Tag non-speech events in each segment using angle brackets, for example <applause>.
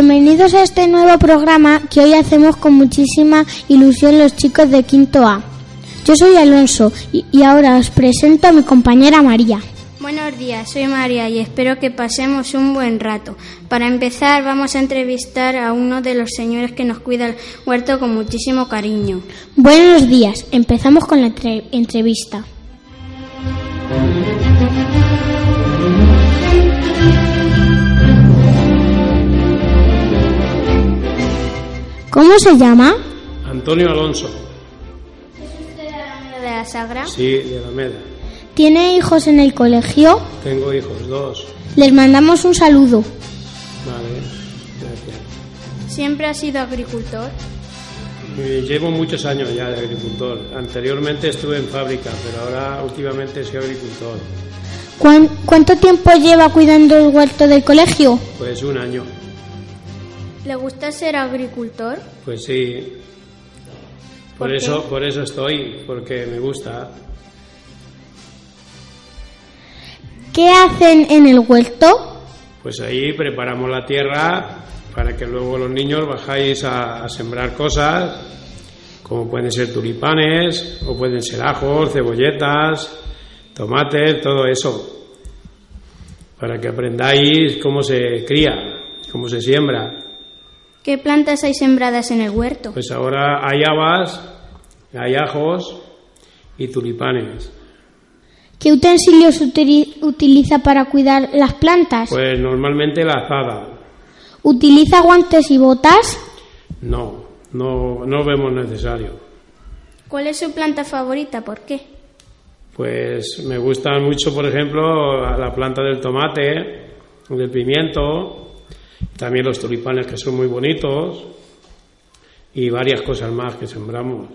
Bienvenidos a este nuevo programa que hoy hacemos con muchísima ilusión los chicos de Quinto A. Yo soy Alonso y, y ahora os presento a mi compañera María. Buenos días, soy María y espero que pasemos un buen rato. Para empezar, vamos a entrevistar a uno de los señores que nos cuida el huerto con muchísimo cariño. Buenos días, empezamos con la entre- entrevista. ¿Cómo se llama? Antonio Alonso. de la Sagra? Sí, de Alameda. ¿Tiene hijos en el colegio? Tengo hijos, dos. Les mandamos un saludo. Vale, gracias. ¿Siempre ha sido agricultor? Eh, Llevo muchos años ya de agricultor. Anteriormente estuve en fábrica, pero ahora últimamente soy agricultor. ¿Cuán- ¿Cuánto tiempo lleva cuidando el huerto del colegio? Pues un año. ¿Le gusta ser agricultor? Pues sí. Por, ¿Por eso, qué? por eso estoy, porque me gusta. ¿Qué hacen en el huerto? Pues ahí preparamos la tierra para que luego los niños bajáis a, a sembrar cosas, como pueden ser tulipanes, o pueden ser ajos, cebolletas, tomates, todo eso. Para que aprendáis cómo se cría, cómo se siembra. ¿Qué plantas hay sembradas en el huerto? Pues ahora hay habas, hay ajos y tulipanes. ¿Qué utensilios utili- utiliza para cuidar las plantas? Pues normalmente la azada. ¿Utiliza guantes y botas? No, no, no vemos necesario. ¿Cuál es su planta favorita? ¿Por qué? Pues me gustan mucho, por ejemplo, la planta del tomate, del pimiento, también los tulipanes que son muy bonitos y varias cosas más que sembramos.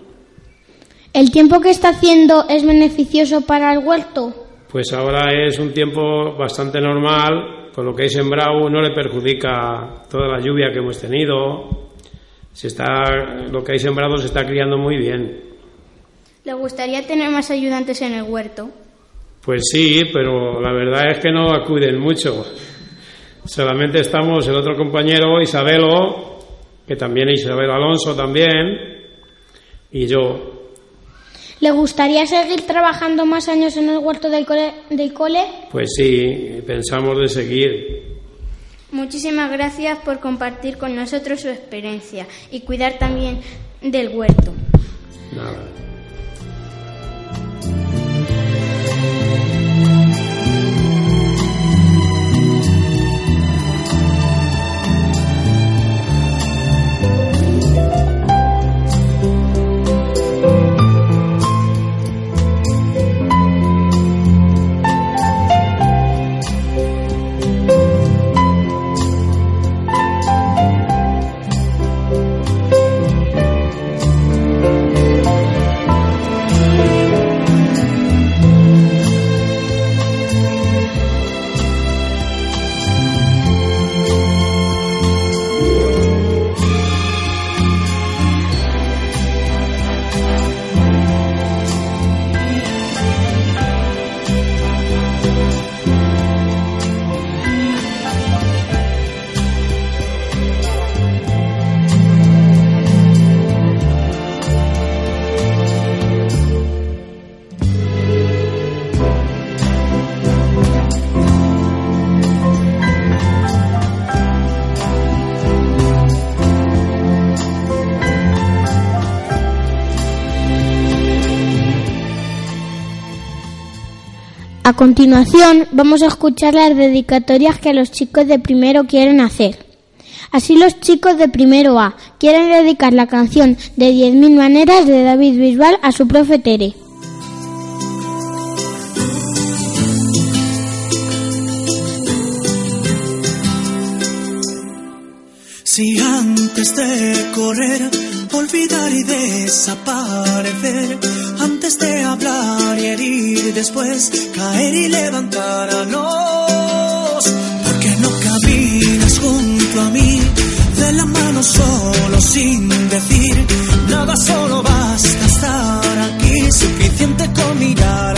¿El tiempo que está haciendo es beneficioso para el huerto? Pues ahora es un tiempo bastante normal, con lo que hay sembrado no le perjudica toda la lluvia que hemos tenido. Se está, lo que hay sembrado se está criando muy bien. ¿Le gustaría tener más ayudantes en el huerto? Pues sí, pero la verdad es que no acuden mucho. Solamente estamos el otro compañero, Isabelo, que también es Isabel Alonso también, y yo. ¿Le gustaría seguir trabajando más años en el huerto del cole? Del cole? Pues sí, pensamos de seguir. Muchísimas gracias por compartir con nosotros su experiencia y cuidar también del huerto. Nada. Continuación vamos a escuchar las dedicatorias que los chicos de primero quieren hacer. Así los chicos de primero A quieren dedicar la canción de 10.000 maneras de David Bisbal a su profe Tere. Si antes de correr, olvidar y desaparecer, después caer y levantarnos, porque no caminas junto a mí, de la mano solo sin decir nada, solo basta estar aquí, suficiente con mirar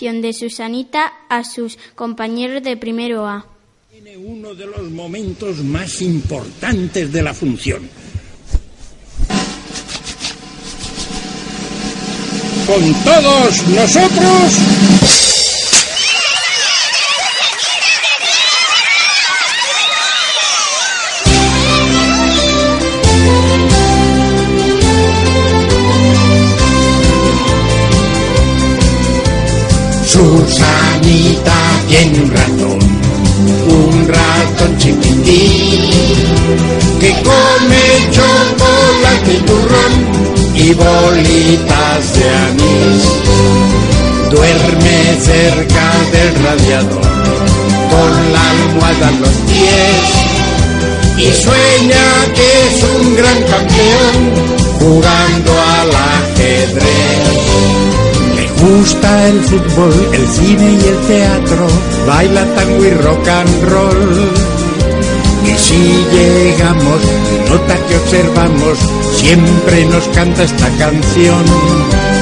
de Susanita a sus compañeros de primero A. Tiene uno de los momentos más importantes de la función. Con todos nosotros. Radiador, con la almohada en los pies, y sueña que es un gran campeón jugando al ajedrez. Le gusta el fútbol, el cine y el teatro, baila tango y rock and roll. Y si llegamos nota que observamos, siempre nos canta esta canción.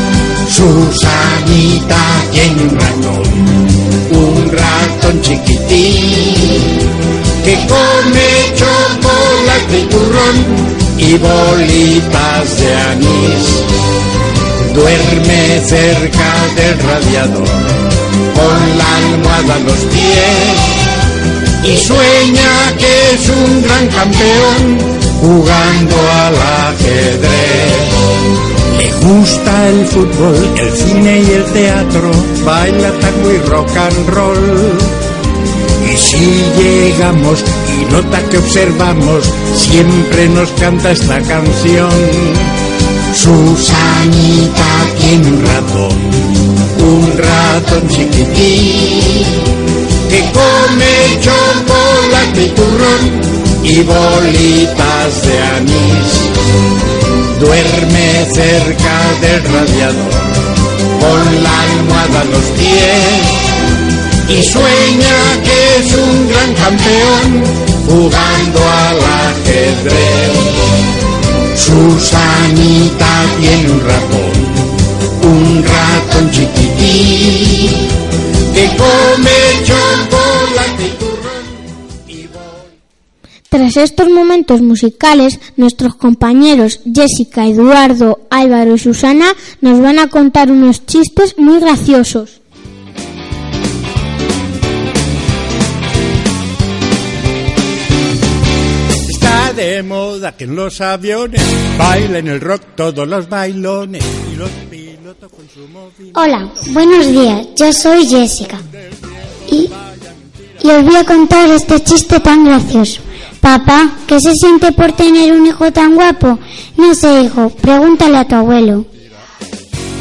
Susanita tiene un ratón, un ratón chiquitín, que come chocolate y turrón y bolitas de anís. Duerme cerca del radiador, con la almohada a los pies, y sueña que es un gran campeón jugando al ajedrez. Le gusta el fútbol, el cine y el teatro, baila tango y rock and roll. Y si llegamos y nota que observamos, siempre nos canta esta canción. Susanita tiene un ratón, un ratón chiquitín, que come chocolate y turrón y bolitas de anís. Duerme cerca del radiador, con la almohada a los pies, y sueña que es un gran campeón jugando al ajedrez. Susanita tiene un ratón, un ratón chiquitín, que come chocolate Tras estos momentos musicales, nuestros compañeros Jessica, Eduardo, Álvaro y Susana nos van a contar unos chistes muy graciosos. Está de moda que en los aviones bailen el rock todos los bailones y los pilotos con su móvil. Hola, buenos días, yo soy Jessica. Y, y os voy a contar este chiste tan gracioso. Papá, ¿qué se siente por tener un hijo tan guapo? No sé, hijo, pregúntale a tu abuelo.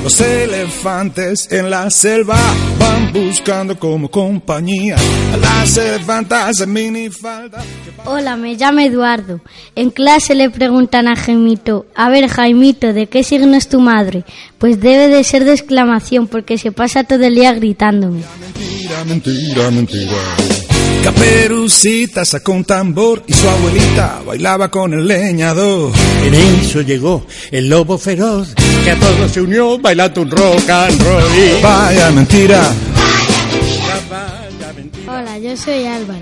Los elefantes en la selva van buscando como compañía a las elefantas en minifalda. Hola, me llamo Eduardo. En clase le preguntan a Jaimito, a ver Jaimito, ¿de qué signo es tu madre? Pues debe de ser de exclamación porque se pasa todo el día gritándome. Mentira, mentira, mentira. Caperucita sacó un tambor y su abuelita bailaba con el leñador. En eso llegó el lobo feroz, que a todos se unió bailando un rock and roll. Y- Vaya mentira. Vaya mentira. Hola, yo soy Álvaro.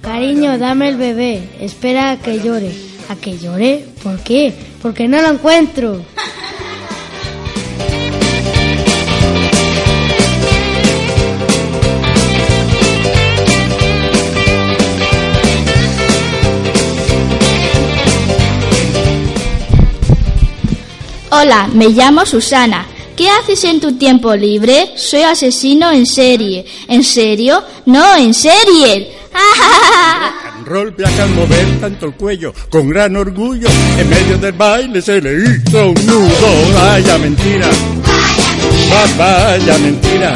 Cariño, dame el bebé. Espera a que llore. ¿A que llore? ¿Por qué? Porque no lo encuentro. Hola, me llamo Susana. ¿Qué haces en tu tiempo libre? Soy asesino en serie. ¿En serio? No, en serie. Roll black al mover tanto el cuello, con gran orgullo, en medio del baile se le hizo un nudo. Vaya mentira. Va- Vaya mentira.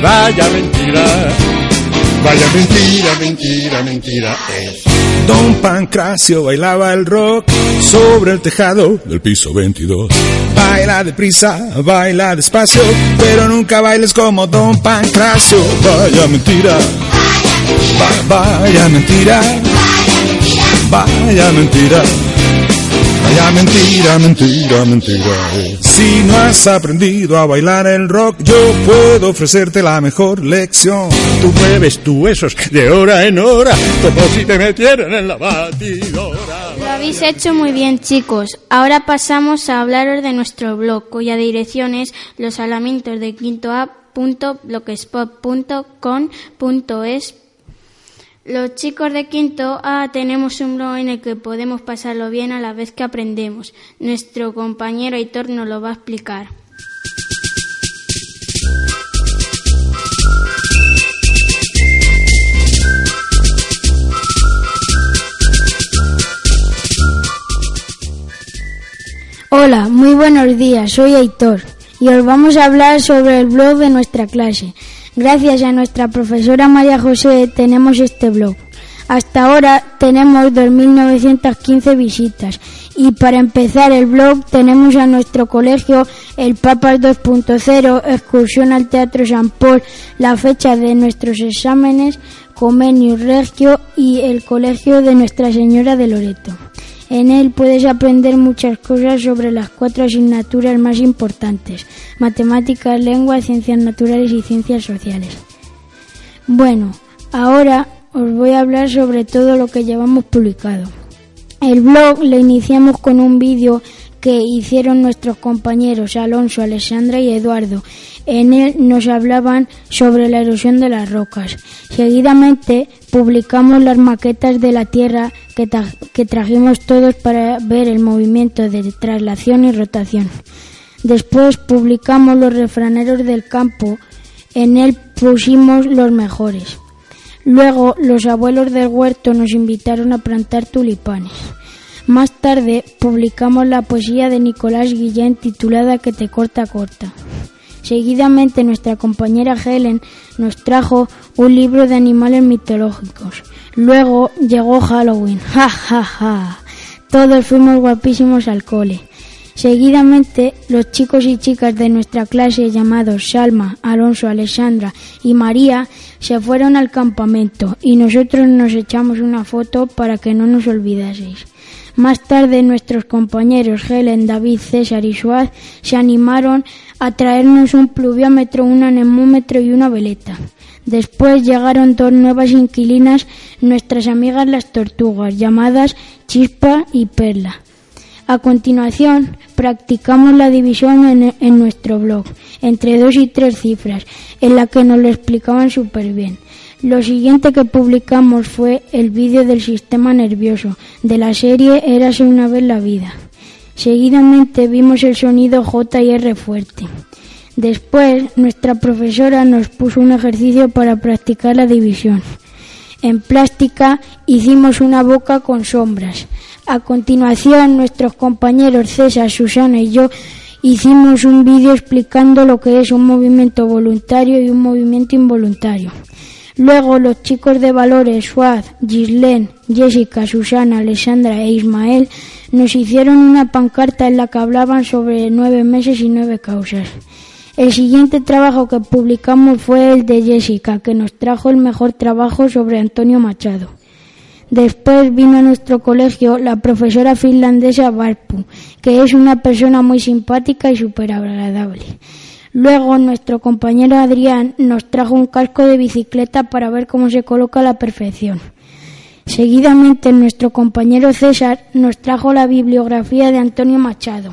Vaya mentira. Vaya mentira, mentira, mentira. Es. Don Pancracio bailaba el rock sobre el tejado del piso 22. Baila deprisa, baila despacio, pero nunca bailes como Don Pancracio. Vaya mentira. Va- vaya mentira. Vaya mentira. Vaya mentira, mentira, mentira. Si no has aprendido a bailar el rock, yo puedo ofrecerte la mejor lección. Tú mueves tus huesos de hora en hora, como si te metieran en la batidora. Lo habéis hecho muy bien, chicos. Ahora pasamos a hablaros de nuestro blog, cuya dirección es los alamientos de quinto. Los chicos de quinto A tenemos un blog en el que podemos pasarlo bien a la vez que aprendemos. Nuestro compañero Aitor nos lo va a explicar. Hola, muy buenos días, soy Aitor y os vamos a hablar sobre el blog de nuestra clase. Gracias a nuestra profesora María José tenemos este blog. Hasta ahora tenemos 2.915 visitas y para empezar el blog tenemos a nuestro colegio el Papas 2.0, excursión al Teatro San Paul, la fecha de nuestros exámenes, Comenius Regio y el colegio de Nuestra Señora de Loreto. En él puedes aprender muchas cosas sobre las cuatro asignaturas más importantes, matemáticas, lengua, ciencias naturales y ciencias sociales. Bueno, ahora os voy a hablar sobre todo lo que llevamos publicado. El blog lo iniciamos con un vídeo que hicieron nuestros compañeros Alonso, Alessandra y Eduardo. En él nos hablaban sobre la erosión de las rocas. Seguidamente publicamos las maquetas de la Tierra que, tra- que trajimos todos para ver el movimiento de traslación y rotación. Después publicamos los refraneros del campo. En él pusimos los mejores. Luego los abuelos del huerto nos invitaron a plantar tulipanes. Más tarde publicamos la poesía de Nicolás Guillén titulada Que te corta corta. Seguidamente nuestra compañera Helen nos trajo un libro de animales mitológicos. Luego llegó Halloween. <laughs> Ja ja ja. Todos fuimos guapísimos al cole. Seguidamente, los chicos y chicas de nuestra clase llamados Salma, Alonso, Alessandra y María se fueron al campamento y nosotros nos echamos una foto para que no nos olvidaseis. Más tarde nuestros compañeros Helen, David, César y Suaz se animaron a traernos un pluviómetro, un anemómetro y una veleta. Después llegaron dos nuevas inquilinas, nuestras amigas las tortugas, llamadas Chispa y Perla. A continuación, practicamos la división en, en nuestro blog, entre dos y tres cifras, en la que nos lo explicaban súper bien. Lo siguiente que publicamos fue el vídeo del sistema nervioso, de la serie Érase una vez la vida. Seguidamente vimos el sonido J fuerte. Después, nuestra profesora nos puso un ejercicio para practicar la división. En plástica hicimos una boca con sombras. A continuación, nuestros compañeros César, Susana y yo hicimos un vídeo explicando lo que es un movimiento voluntario y un movimiento involuntario. Luego los chicos de valores Suad, Gislén, Jessica, Susana, Alessandra e Ismael nos hicieron una pancarta en la que hablaban sobre nueve meses y nueve causas. El siguiente trabajo que publicamos fue el de Jessica, que nos trajo el mejor trabajo sobre Antonio Machado. Después vino a nuestro colegio la profesora finlandesa Barpu, que es una persona muy simpática y súper agradable. Luego nuestro compañero Adrián nos trajo un casco de bicicleta para ver cómo se coloca a la perfección. Seguidamente nuestro compañero César nos trajo la bibliografía de Antonio Machado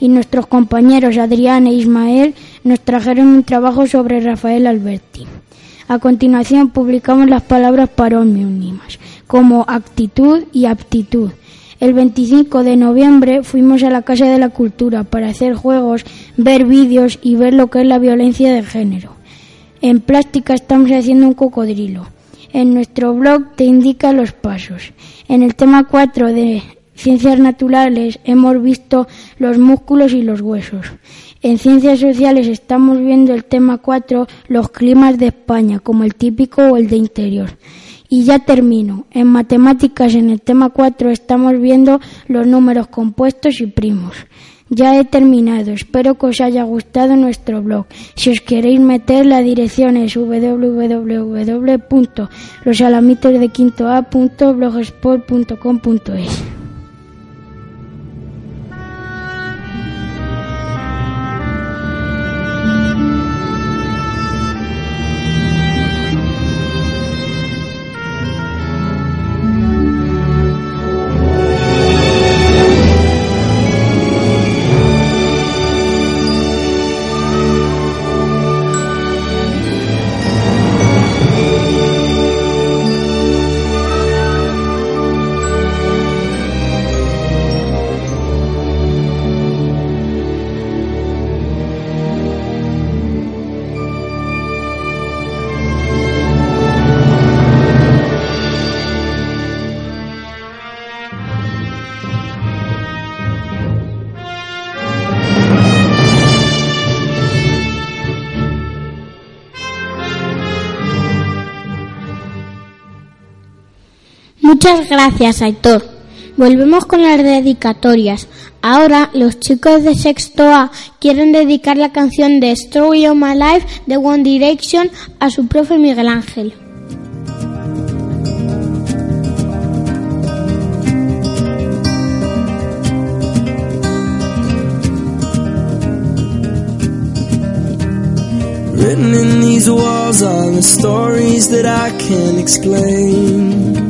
y nuestros compañeros Adrián e Ismael nos trajeron un trabajo sobre Rafael Alberti. A continuación publicamos las palabras parónimos como actitud y aptitud. El 25 de noviembre fuimos a la Casa de la Cultura para hacer juegos, ver vídeos y ver lo que es la violencia de género. En plástica estamos haciendo un cocodrilo. En nuestro blog te indica los pasos. En el tema 4 de Ciencias Naturales hemos visto los músculos y los huesos. En Ciencias Sociales estamos viendo el tema 4, los climas de España, como el típico o el de interior. Y ya termino. En matemáticas, en el tema 4, estamos viendo los números compuestos y primos. Ya he terminado. Espero que os haya gustado nuestro blog. Si os queréis meter, la dirección es www.losalamitos.blogspot.com.es. Muchas gracias, Aitor. Volvemos con las dedicatorias. Ahora los chicos de sexto A quieren dedicar la canción de Story of My Life de One Direction a su profe Miguel Ángel. Written in these walls stories that I explain.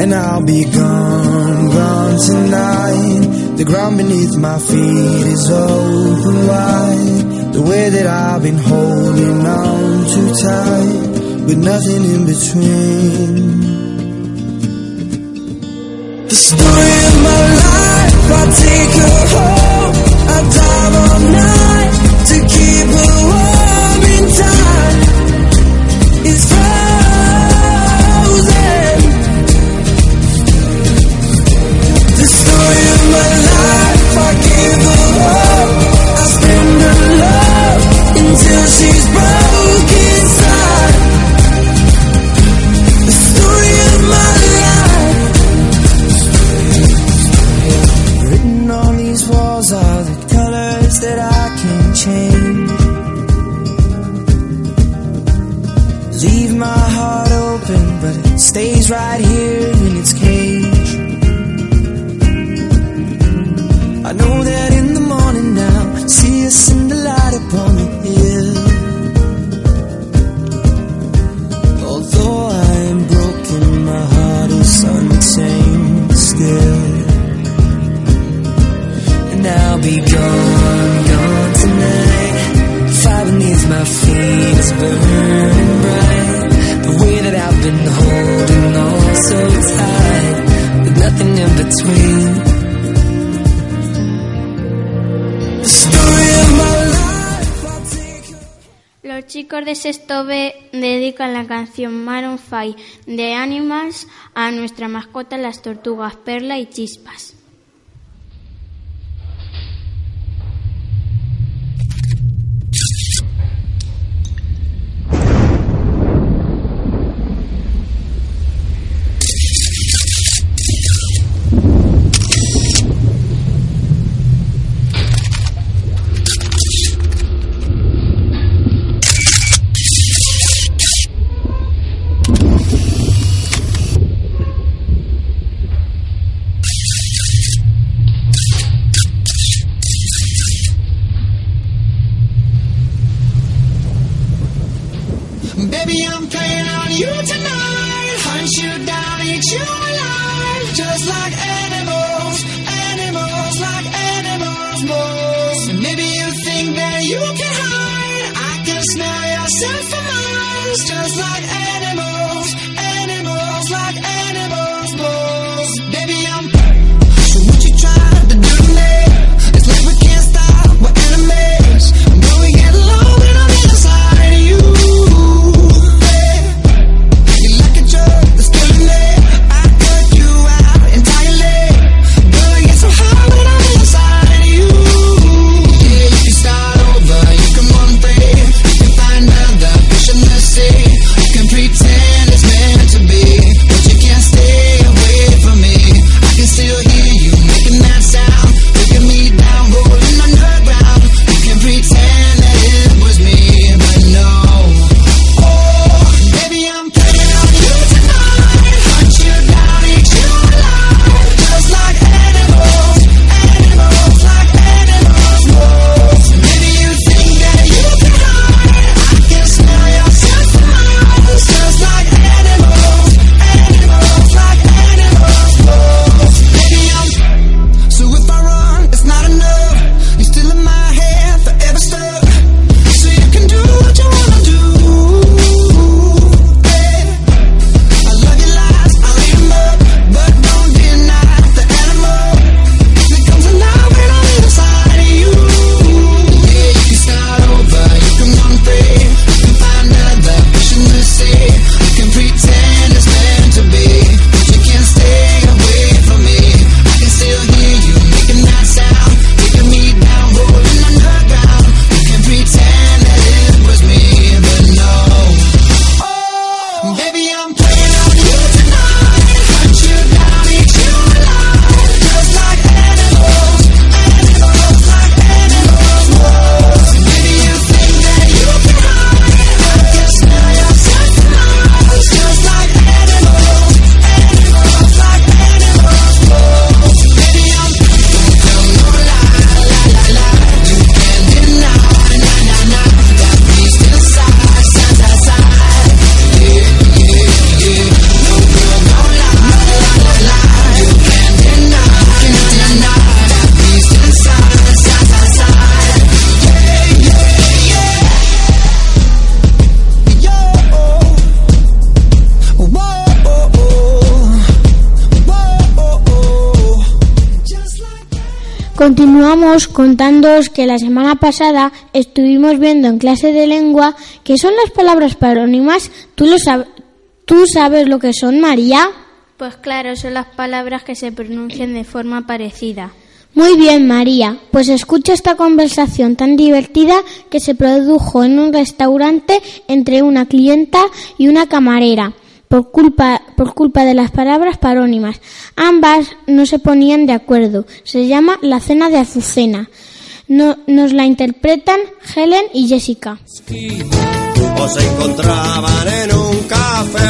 And I'll be gone, gone tonight. The ground beneath my feet is open wide. The way that I've been holding on too tight, with nothing in between. The story of my life, I take her home. I dive all night to keep her warm in time. My life, I give chicos de sexto B dedican la canción Maroon 5 de Animals a nuestra mascota las tortugas Perla y Chispas. Continuamos contándoos que la semana pasada estuvimos viendo en clase de lengua que son las palabras parónimas. ¿Tú, lo sab- ¿Tú sabes lo que son, María? Pues claro, son las palabras que se pronuncian de forma parecida. Muy bien, María. Pues escucha esta conversación tan divertida que se produjo en un restaurante entre una clienta y una camarera por culpa, por culpa de las palabras parónimas. Ambas no se ponían de acuerdo. Se llama La cena de Azucena. No- nos la interpretan Helen y Jessica. o se encontraban en un café.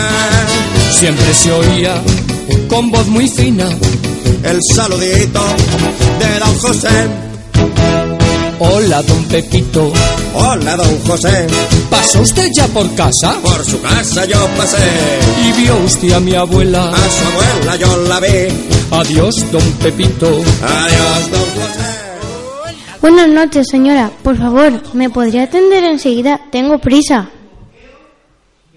Siempre se oía con voz muy fina El saludito de don José. Hola, don Pepito. Hola, don José. ¿Pasó usted ya por casa? Por su casa yo pasé. ¿Y vio usted a mi abuela? A su abuela yo la vi. Adiós, don Pepito. Adiós, don José. Buenas noches, señora. Por favor, ¿me podría atender enseguida? Tengo prisa.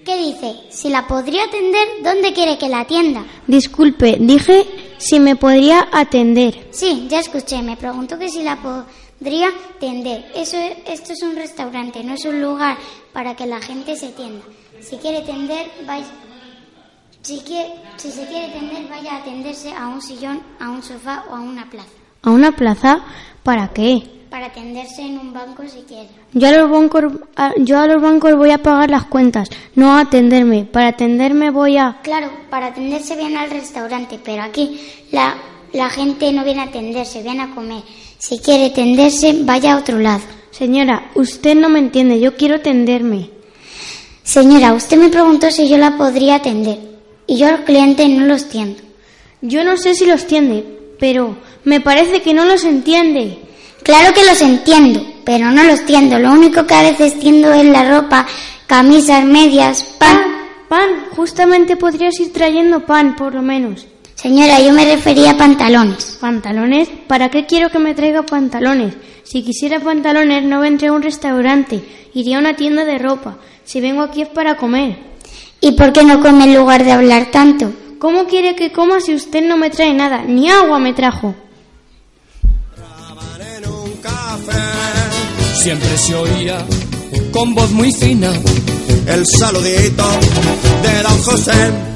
¿Qué dice? Si la podría atender, ¿dónde quiere que la atienda? Disculpe, dije si me podría atender. Sí, ya escuché. Me preguntó que si la podría podría tender. Eso, esto es un restaurante, no es un lugar para que la gente se tienda. Si quiere tender, vaya, si, quiere, si se quiere tender, vaya a tenderse a un sillón, a un sofá o a una plaza. ¿A una plaza? ¿Para qué? Para tenderse en un banco si quiere. Yo a los bancos, a- yo a los bancos voy a pagar las cuentas, no a atenderme. Para atenderme voy a... Claro, para atenderse viene al restaurante, pero aquí la, la gente no viene a atenderse, viene a comer. Si quiere tenderse, vaya a otro lado. Señora, usted no me entiende, yo quiero tenderme. Señora, usted me preguntó si yo la podría atender. Y yo al cliente no los tiendo. Yo no sé si los tiende, pero me parece que no los entiende. Claro que los entiendo, pero no los tiendo. Lo único que a veces tiendo es la ropa, camisas, medias, pan. Pan, justamente podrías ir trayendo pan, por lo menos. Señora, yo me refería a pantalones. ¿Pantalones? ¿Para qué quiero que me traiga pantalones? Si quisiera pantalones no vendría a un restaurante, iría a una tienda de ropa. Si vengo aquí es para comer. ¿Y por qué no come en lugar de hablar tanto? ¿Cómo quiere que coma si usted no me trae nada? Ni agua me trajo. Siempre se oía con voz muy fina el saludito de don José.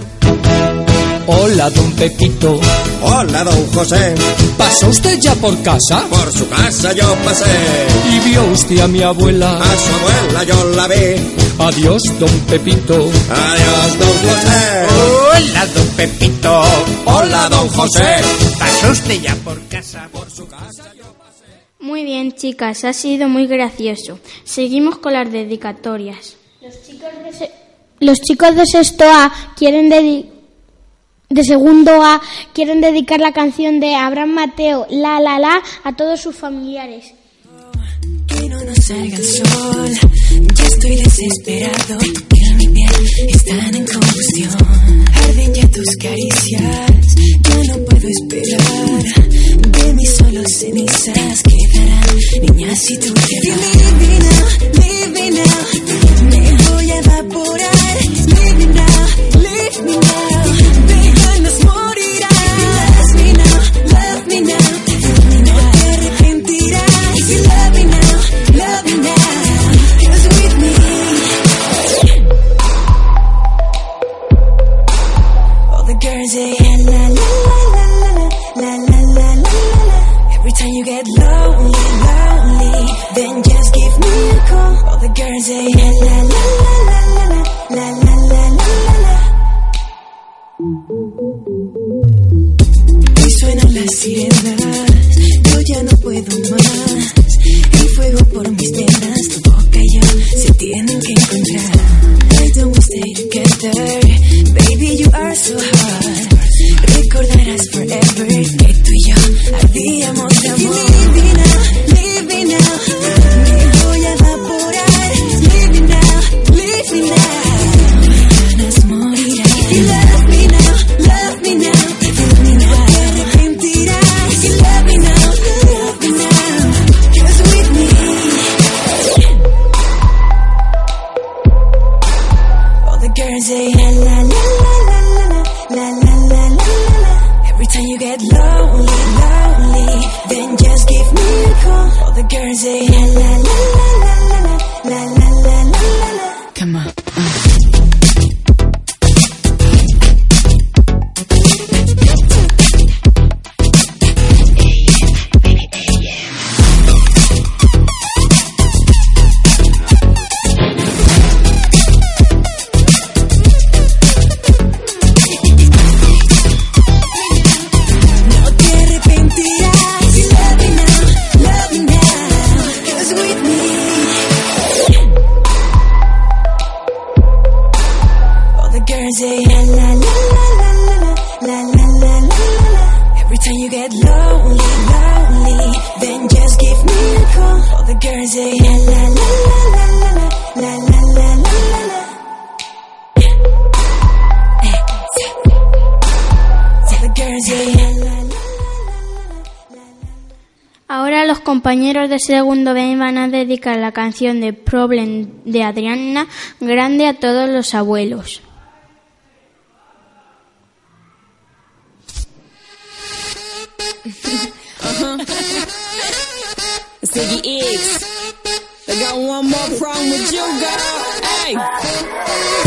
Hola, don Pepito. Hola, don José. ¿Pasó usted ya por casa? Por su casa yo pasé. ¿Y vio usted a mi abuela? A su abuela yo la vi. Adiós, don Pepito. Adiós, don José. Hola, don Pepito. Hola, don José. ¿Pasó usted ya por casa? Por su casa yo pasé. Muy bien, chicas, ha sido muy gracioso. Seguimos con las dedicatorias. Los chicos de, se- los chicos de sexto A quieren dedi- de segundo A quieren dedicar la canción de Abraham Mateo La La La a todos sus familiares. Que no nos salga el sol, ya estoy desesperado, pero mi piel está en combustión. Arden ya tus caricias, ya no puedo esperar. De mí solo cenizas quedarán, niña, si tú te vas. Leave me now, leave now, me voy a evaporar. Leave me now, leave me now, say la la la la la la la la la la la. Y suenan las sirenas, segundo van a dedicar la canción de Problem de Adriana Grande a todos los abuelos. <laughs>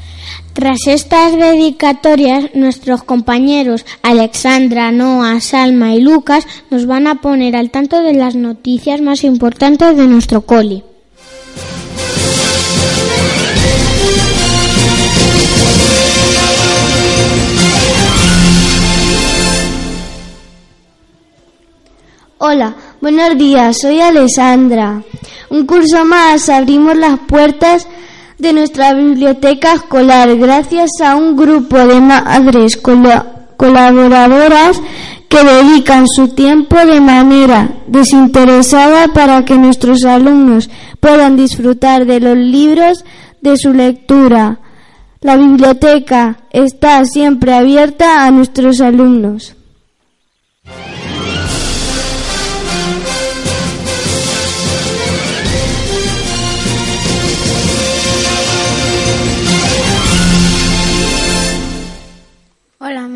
Tras estas dedicatorias, nuestros compañeros Alexandra, Noah, Salma y Lucas nos van a poner al tanto de las noticias más importantes de nuestro coli. Hola, buenos días, soy Alessandra. Un curso más abrimos las puertas de nuestra biblioteca escolar gracias a un grupo de madres colaboradoras que dedican su tiempo de manera desinteresada para que nuestros alumnos puedan disfrutar de los libros de su lectura. La biblioteca está siempre abierta a nuestros alumnos.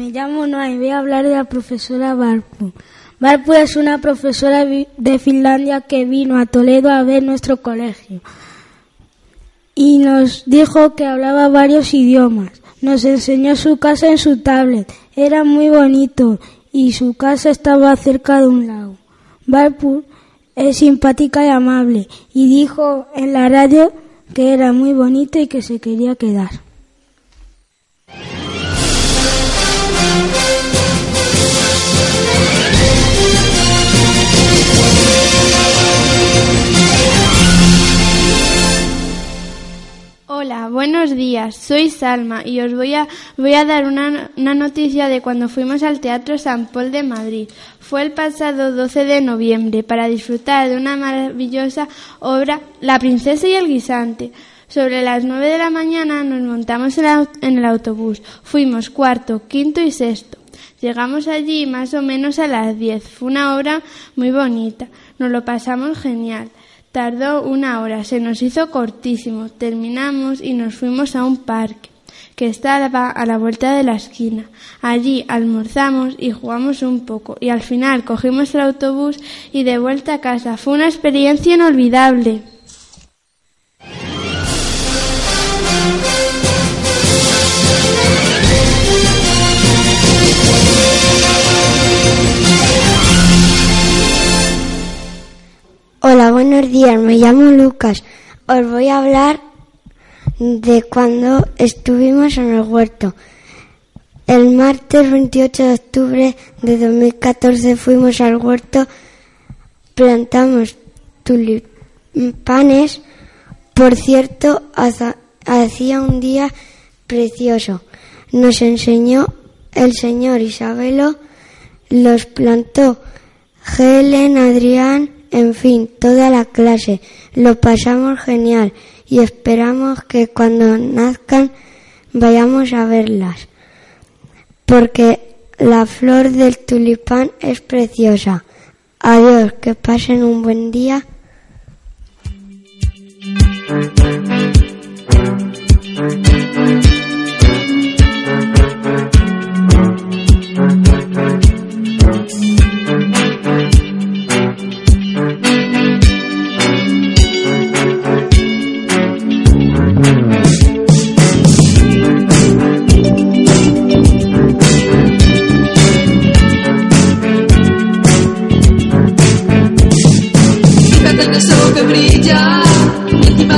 Me llamo Noa y voy a hablar de la profesora Barpu. Barpu es una profesora de Finlandia que vino a Toledo a ver nuestro colegio y nos dijo que hablaba varios idiomas. Nos enseñó su casa en su tablet. Era muy bonito y su casa estaba cerca de un lago. Barpu es simpática y amable y dijo en la radio que era muy bonito y que se quería quedar. Buenos días. Soy Salma y os voy a, voy a dar una, una noticia de cuando fuimos al Teatro San Paul de Madrid. Fue el pasado 12 de noviembre para disfrutar de una maravillosa obra, La princesa y el guisante. Sobre las 9 de la mañana nos montamos en el autobús. Fuimos cuarto, quinto y sexto. Llegamos allí más o menos a las 10. Fue una obra muy bonita. Nos lo pasamos genial. Tardó una hora, se nos hizo cortísimo. Terminamos y nos fuimos a un parque que estaba a la vuelta de la esquina. Allí almorzamos y jugamos un poco y al final cogimos el autobús y de vuelta a casa. Fue una experiencia inolvidable. Buenos días, me llamo Lucas. Os voy a hablar de cuando estuvimos en el huerto. El martes 28 de octubre de 2014 fuimos al huerto, plantamos tulipanes. Por cierto, hacía un día precioso. Nos enseñó el señor Isabelo, los plantó Helen, Adrián, en fin, toda la clase. Lo pasamos genial y esperamos que cuando nazcan vayamos a verlas. Porque la flor del tulipán es preciosa. Adiós, que pasen un buen día.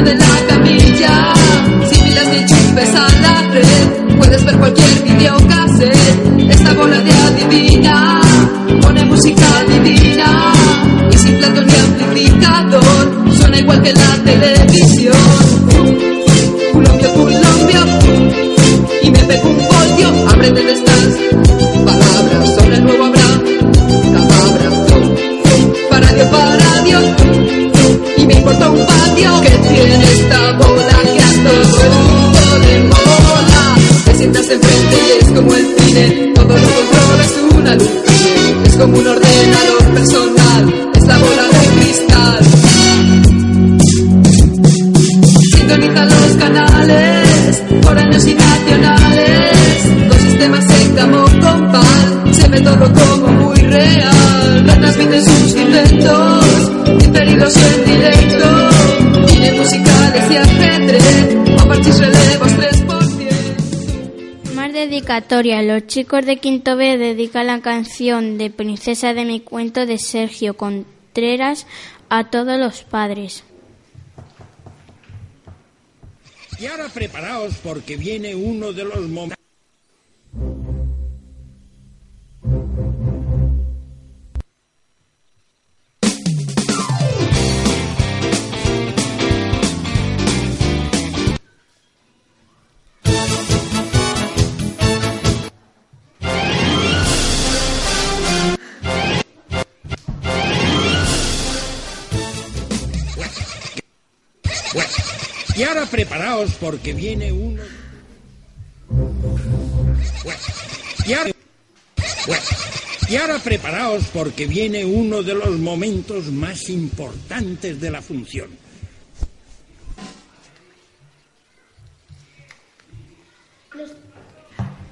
De la camilla. Si miras ni chupes a la red, puedes ver cualquier videocassette. Esta bola de adivina pone música divina y sin plato ni amplificador suena igual que la televisión. Es como un ordenador personal, es la bola de cristal. Sintoniza los canales, foráneos y nacionales, Los chicos de quinto B dedican la canción de Princesa de mi cuento de Sergio Contreras a todos los padres. Y ahora preparaos porque viene uno de los momentos. Preparaos porque viene uno. Y ahora, y ahora preparaos porque viene uno de los momentos más importantes de la función.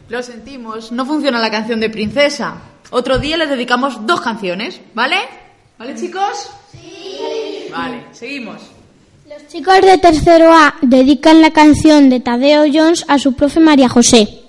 Lo sentimos, no funciona la canción de princesa. Otro día les dedicamos dos canciones, ¿vale? ¿Vale, chicos? Sí. Vale, seguimos. Los chicos de tercero A dedican la canción de Tadeo Jones a su profe María José.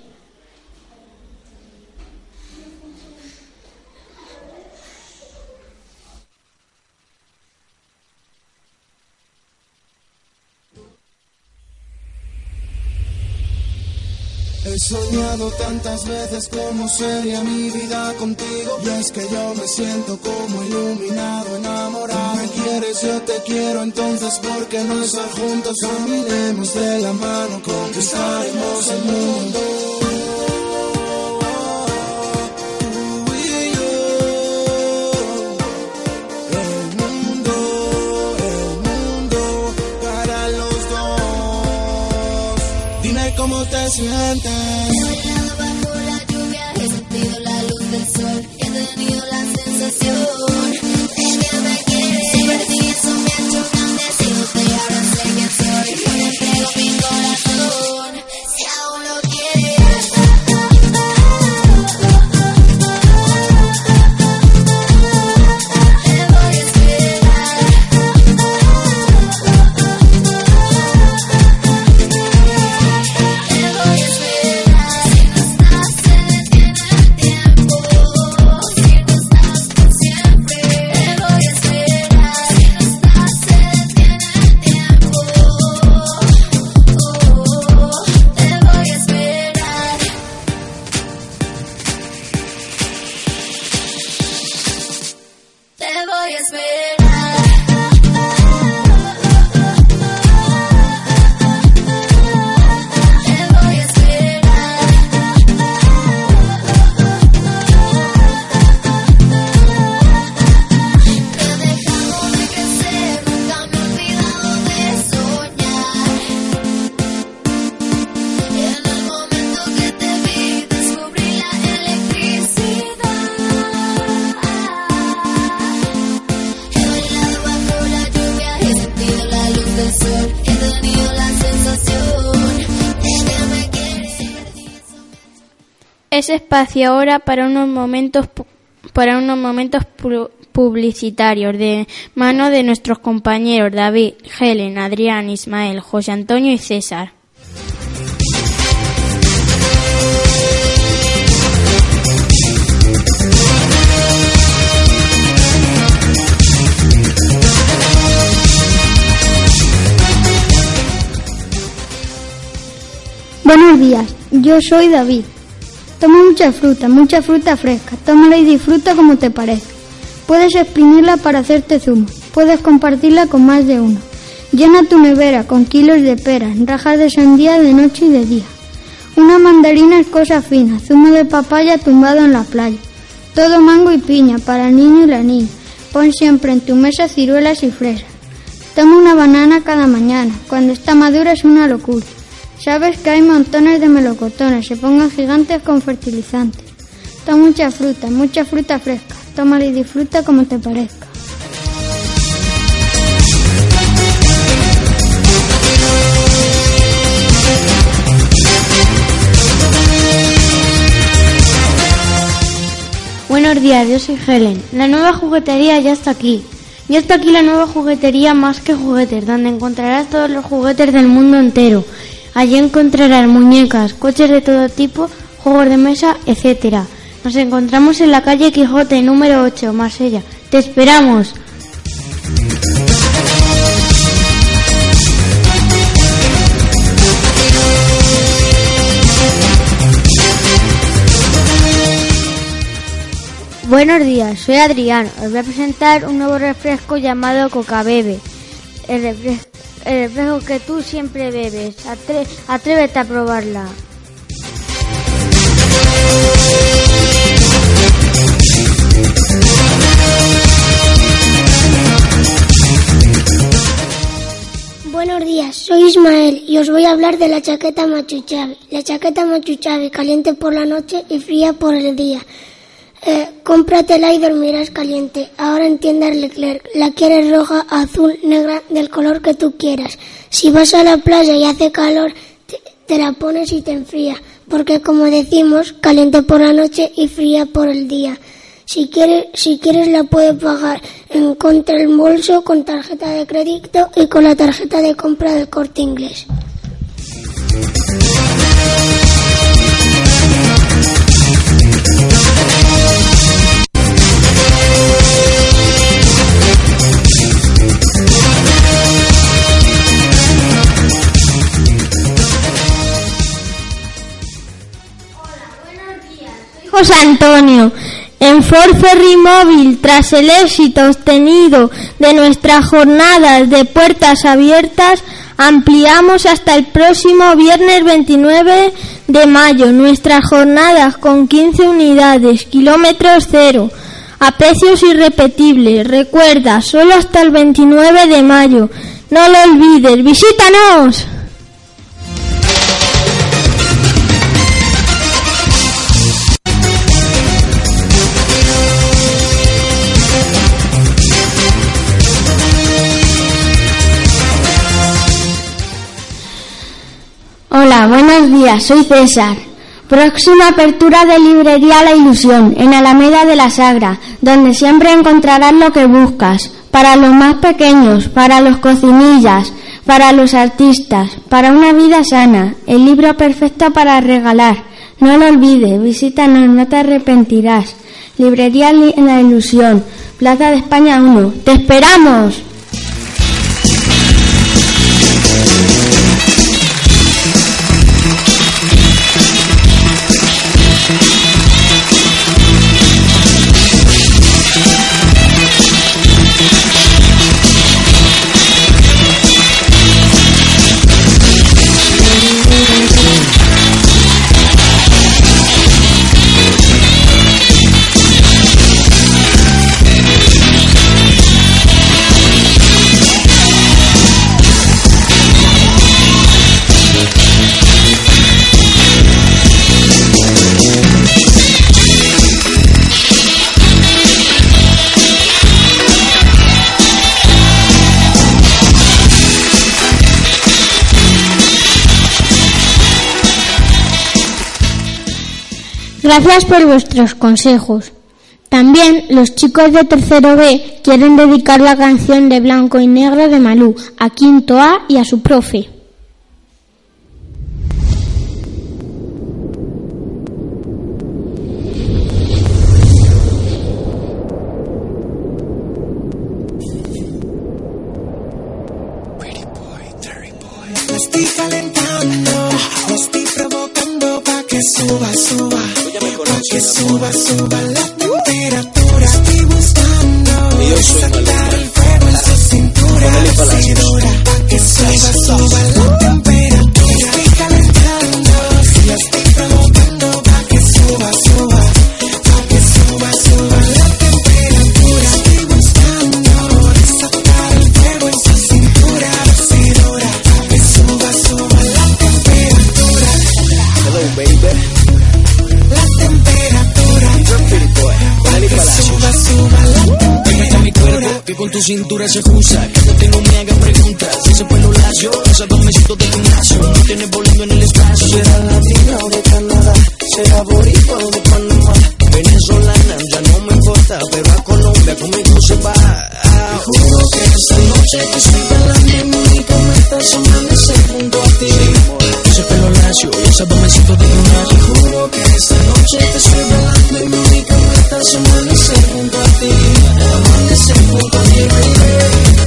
He soñado tantas veces cómo sería mi vida contigo. Y es que yo me siento como iluminado, enamorado. Me quieres, yo te quiero, entonces ¿por qué no estar juntos? Caminemos de la mano, conquistaremos el mundo Cómo te espacio ahora para unos momentos para unos momentos pu- publicitarios de mano de nuestros compañeros David, Helen, Adrián, Ismael, José Antonio y César. Buenos días, yo soy David. Toma mucha fruta, mucha fruta fresca. Tómala y disfruta como te parezca. Puedes exprimirla para hacerte zumo. Puedes compartirla con más de uno. Llena tu nevera con kilos de peras, rajas de sandía de noche y de día. Una mandarina es cosa fina, zumo de papaya tumbado en la playa. Todo mango y piña para el niño y la niña. Pon siempre en tu mesa ciruelas y fresas. Toma una banana cada mañana. Cuando está madura es una locura. Sabes que hay montones de melocotones, se pongan gigantes con fertilizantes. Toma mucha fruta, mucha fruta fresca. Tómala y disfruta como te parezca. Buenos días, yo soy Helen. La nueva juguetería ya está aquí. Ya está aquí la nueva juguetería Más que Juguetes, donde encontrarás todos los juguetes del mundo entero. Allí encontrarás muñecas, coches de todo tipo, juegos de mesa, etcétera. Nos encontramos en la calle Quijote número 8, Marsella. ¡Te esperamos! Buenos días, soy Adrián. Os voy a presentar un nuevo refresco llamado Coca Bebe. El, refres- el refresco que tú siempre bebes. Atre- atrévete a probarla. Buenos días, soy Ismael y os voy a hablar de la chaqueta machuchavi. La chaqueta machuchavi, caliente por la noche y fría por el día. Eh, cómpratela y dormirás caliente. Ahora en tiendas Leclerc. La quieres roja, azul, negra, del color que tú quieras. Si vas a la playa y hace calor, te, te la pones y te enfría. Porque como decimos, caliente por la noche y fría por el día. Si quieres, si quieres la puedes pagar en contra el bolso con tarjeta de crédito y con la tarjeta de compra del corte inglés. Antonio, en Ford Ferry Móvil, tras el éxito obtenido de nuestras jornadas de puertas abiertas, ampliamos hasta el próximo viernes 29 de mayo nuestras jornadas con 15 unidades, kilómetros cero, a precios irrepetibles. Recuerda, solo hasta el 29 de mayo. No lo olvides, visítanos. Hola, buenos días, soy César. Próxima apertura de librería La Ilusión, en Alameda de la Sagra, donde siempre encontrarás lo que buscas. Para los más pequeños, para los cocinillas, para los artistas, para una vida sana, el libro perfecto para regalar. No lo olvides, visítanos, no te arrepentirás. Librería Li- La Ilusión, Plaza de España 1. ¡Te esperamos! Gracias por vuestros consejos. También los chicos de tercero B quieren dedicar la canción de Blanco y Negro de Malú a quinto A y a su profe. No tengo me haga preguntas. Si ese pelo lacio, esos dos mesitos de gimnasio. No tienes volando en el espacio. Será latina o de Canadá, será boricua o de Panamá. Venezolana, ya no me importa. Pero a Colombia conmigo se va. Te juro que esta noche que estoy bailando mi única meta es amanecer junto a ti. Ese pelo lacio y esos dos mesitos de gimnasio. Te juro que esta noche que estoy bailando mi única meta es amanecer junto a ti. Amanecer junto a ti, baby.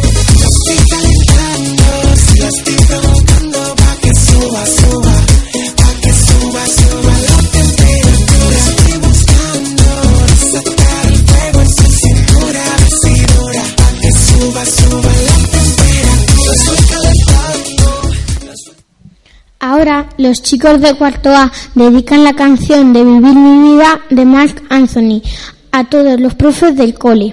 Ahora los chicos de cuarto A dedican la canción de Vivir mi vida de Mark Anthony a todos los profes del cole.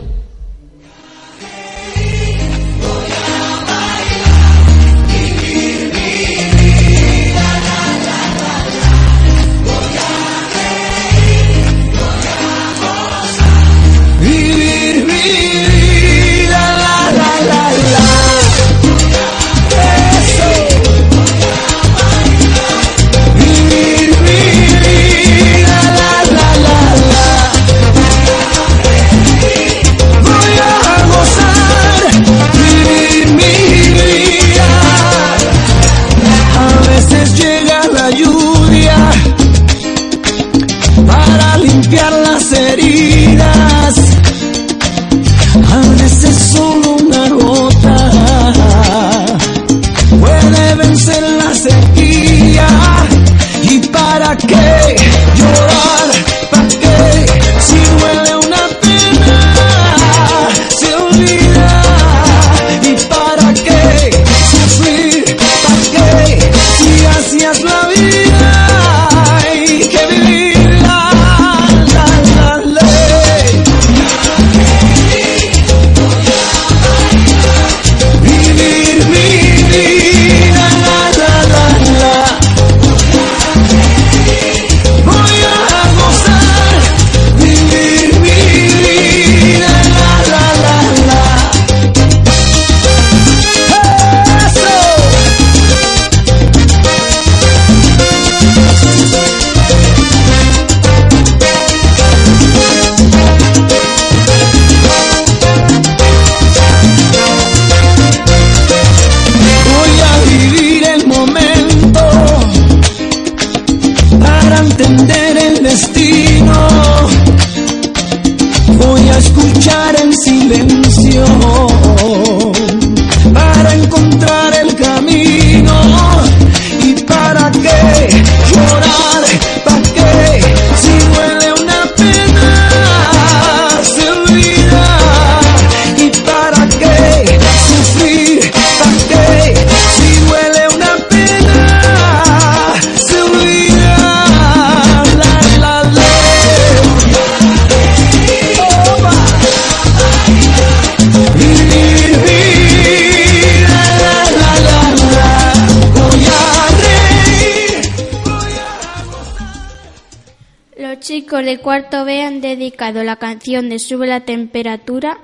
chicos de cuarto B han dedicado la canción de Sube la temperatura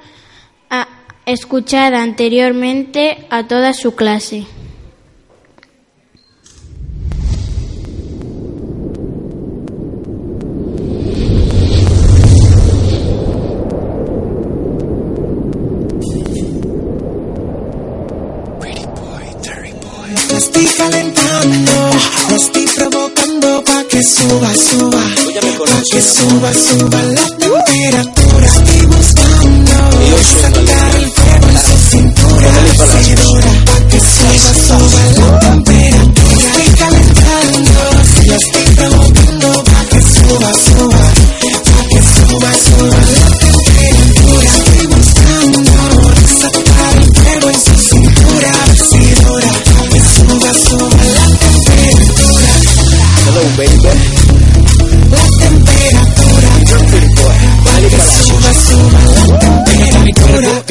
a escuchada anteriormente a toda su clase. boy, Estoy calentando suba, suba, pa' que suba, suba la temperatura.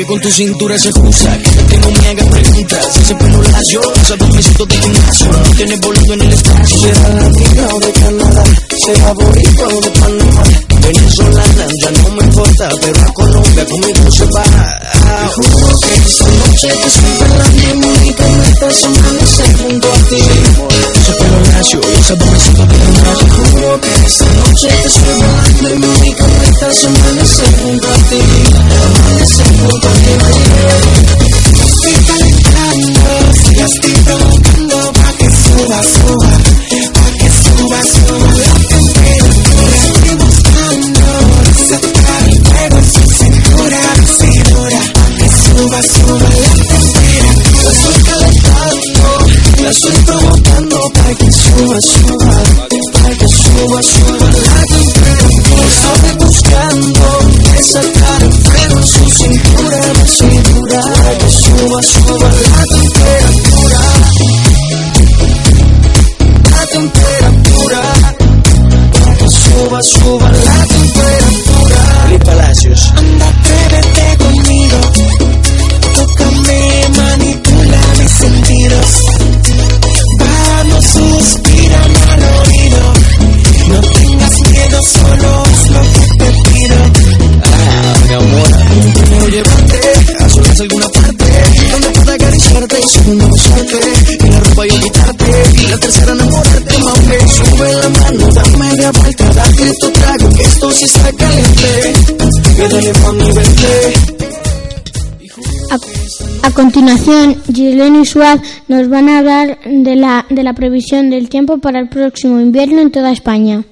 Con tu cintura se excusa, que no me hagas preguntas. Si ese pelo lacio, esos dos mesitos de gimnasio, no tienes volando en el espacio. Será latina o de Canadá, será boricua o de Panamá. Venezolana, ya no me importa, pero a Colombia conmigo se va. Te juro que esta noche te estoy bailando y prometas amanecer junto a ti. Ese pelo lacio, esos dos mesitos de gimnasio. Te juro que esta noche te estoy bailando y prometas amanecer junto a ti. Amanecer junto a ti. Estoy calentando, estoy provocando pa' que suba, suba, pa' que suba, suba A, continuación, Gislene y Suaz nos van a hablar de la, de la previsión del tiempo para el próximo invierno en toda España.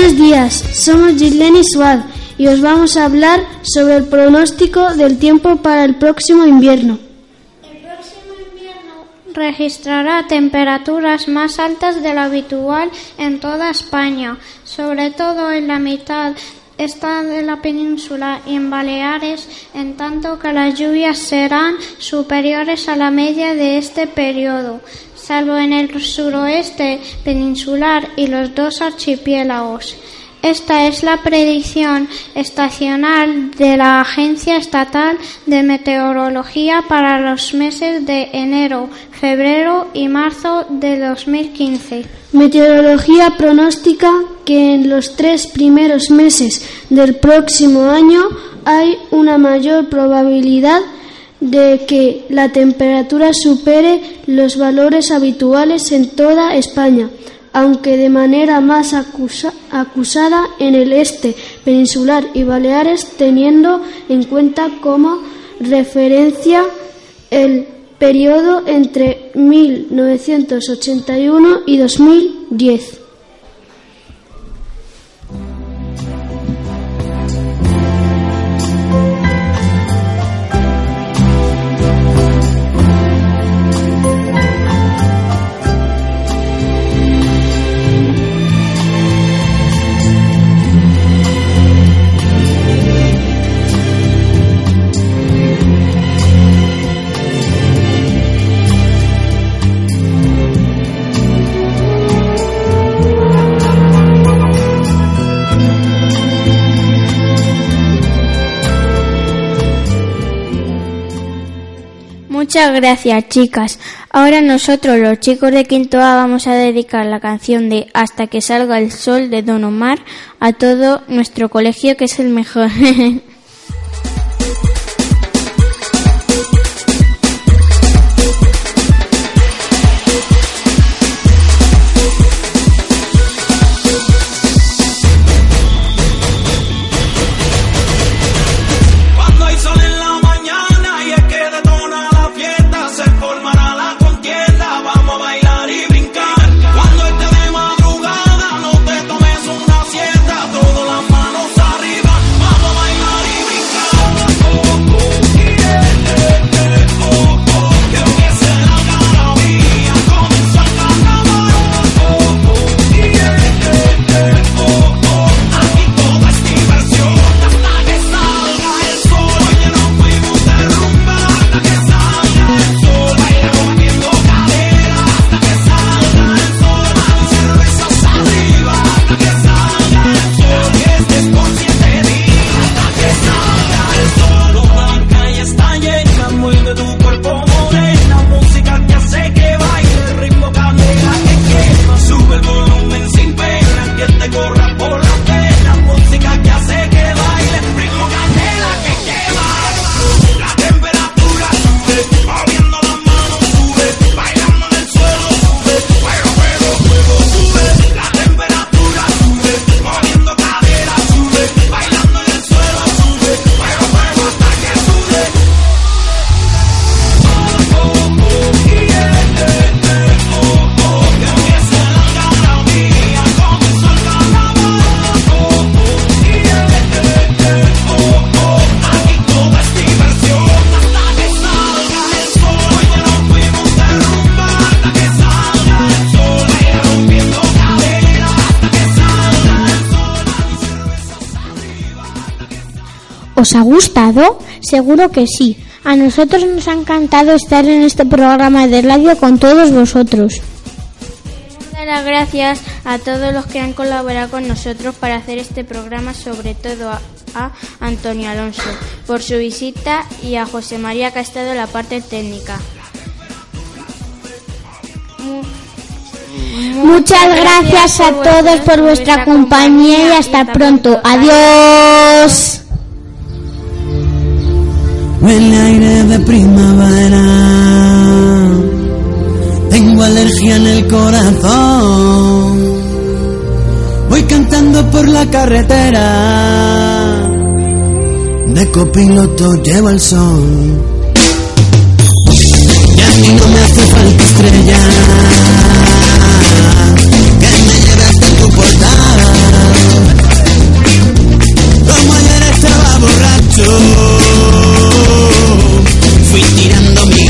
Buenos días, somos Gislene y Suad y os vamos a hablar sobre el pronóstico del tiempo para el próximo invierno. registrará temperaturas más altas de lo habitual en toda España, sobre todo en la mitad esta de la península y en Baleares, en tanto que las lluvias serán superiores a la media de este periodo, salvo en el suroeste peninsular y los dos archipiélagos. Esta es la predicción estacional de la Agencia Estatal de Meteorología para los meses de enero, febrero y marzo de 2015. Meteorología pronostica que en los tres primeros meses del próximo año hay una mayor probabilidad que la temperatura supere los valores habituales en toda España, aunque de manera más acusa- acusada en el este peninsular y Baleares, teniendo en cuenta como referencia el periodo entre 1981 y 2010. Muchas gracias, chicas. Ahora nosotros, los chicos de Quinto A, vamos a dedicar la canción de Hasta que salga el sol de Don Omar a todo nuestro colegio, que es el mejor. <laughs> ha gustado? Seguro que sí. A nosotros nos ha encantado estar en este programa de radio con todos vosotros. Queremos dar las gracias a todos los que han colaborado con nosotros para hacer este programa, sobre todo a, a Antonio Alonso por su visita y a José María que ha estado en la parte técnica. Muchas gracias a todos por vuestra compañía y hasta pronto. Adiós huele aire de primavera. Tengo alergia en el corazón. Voy cantando por la carretera. De copiloto llevo el sol. Y a mí no me hace falta estrella. Que me llevaste tu portal. Como ayer estaba borracho fui tirando mi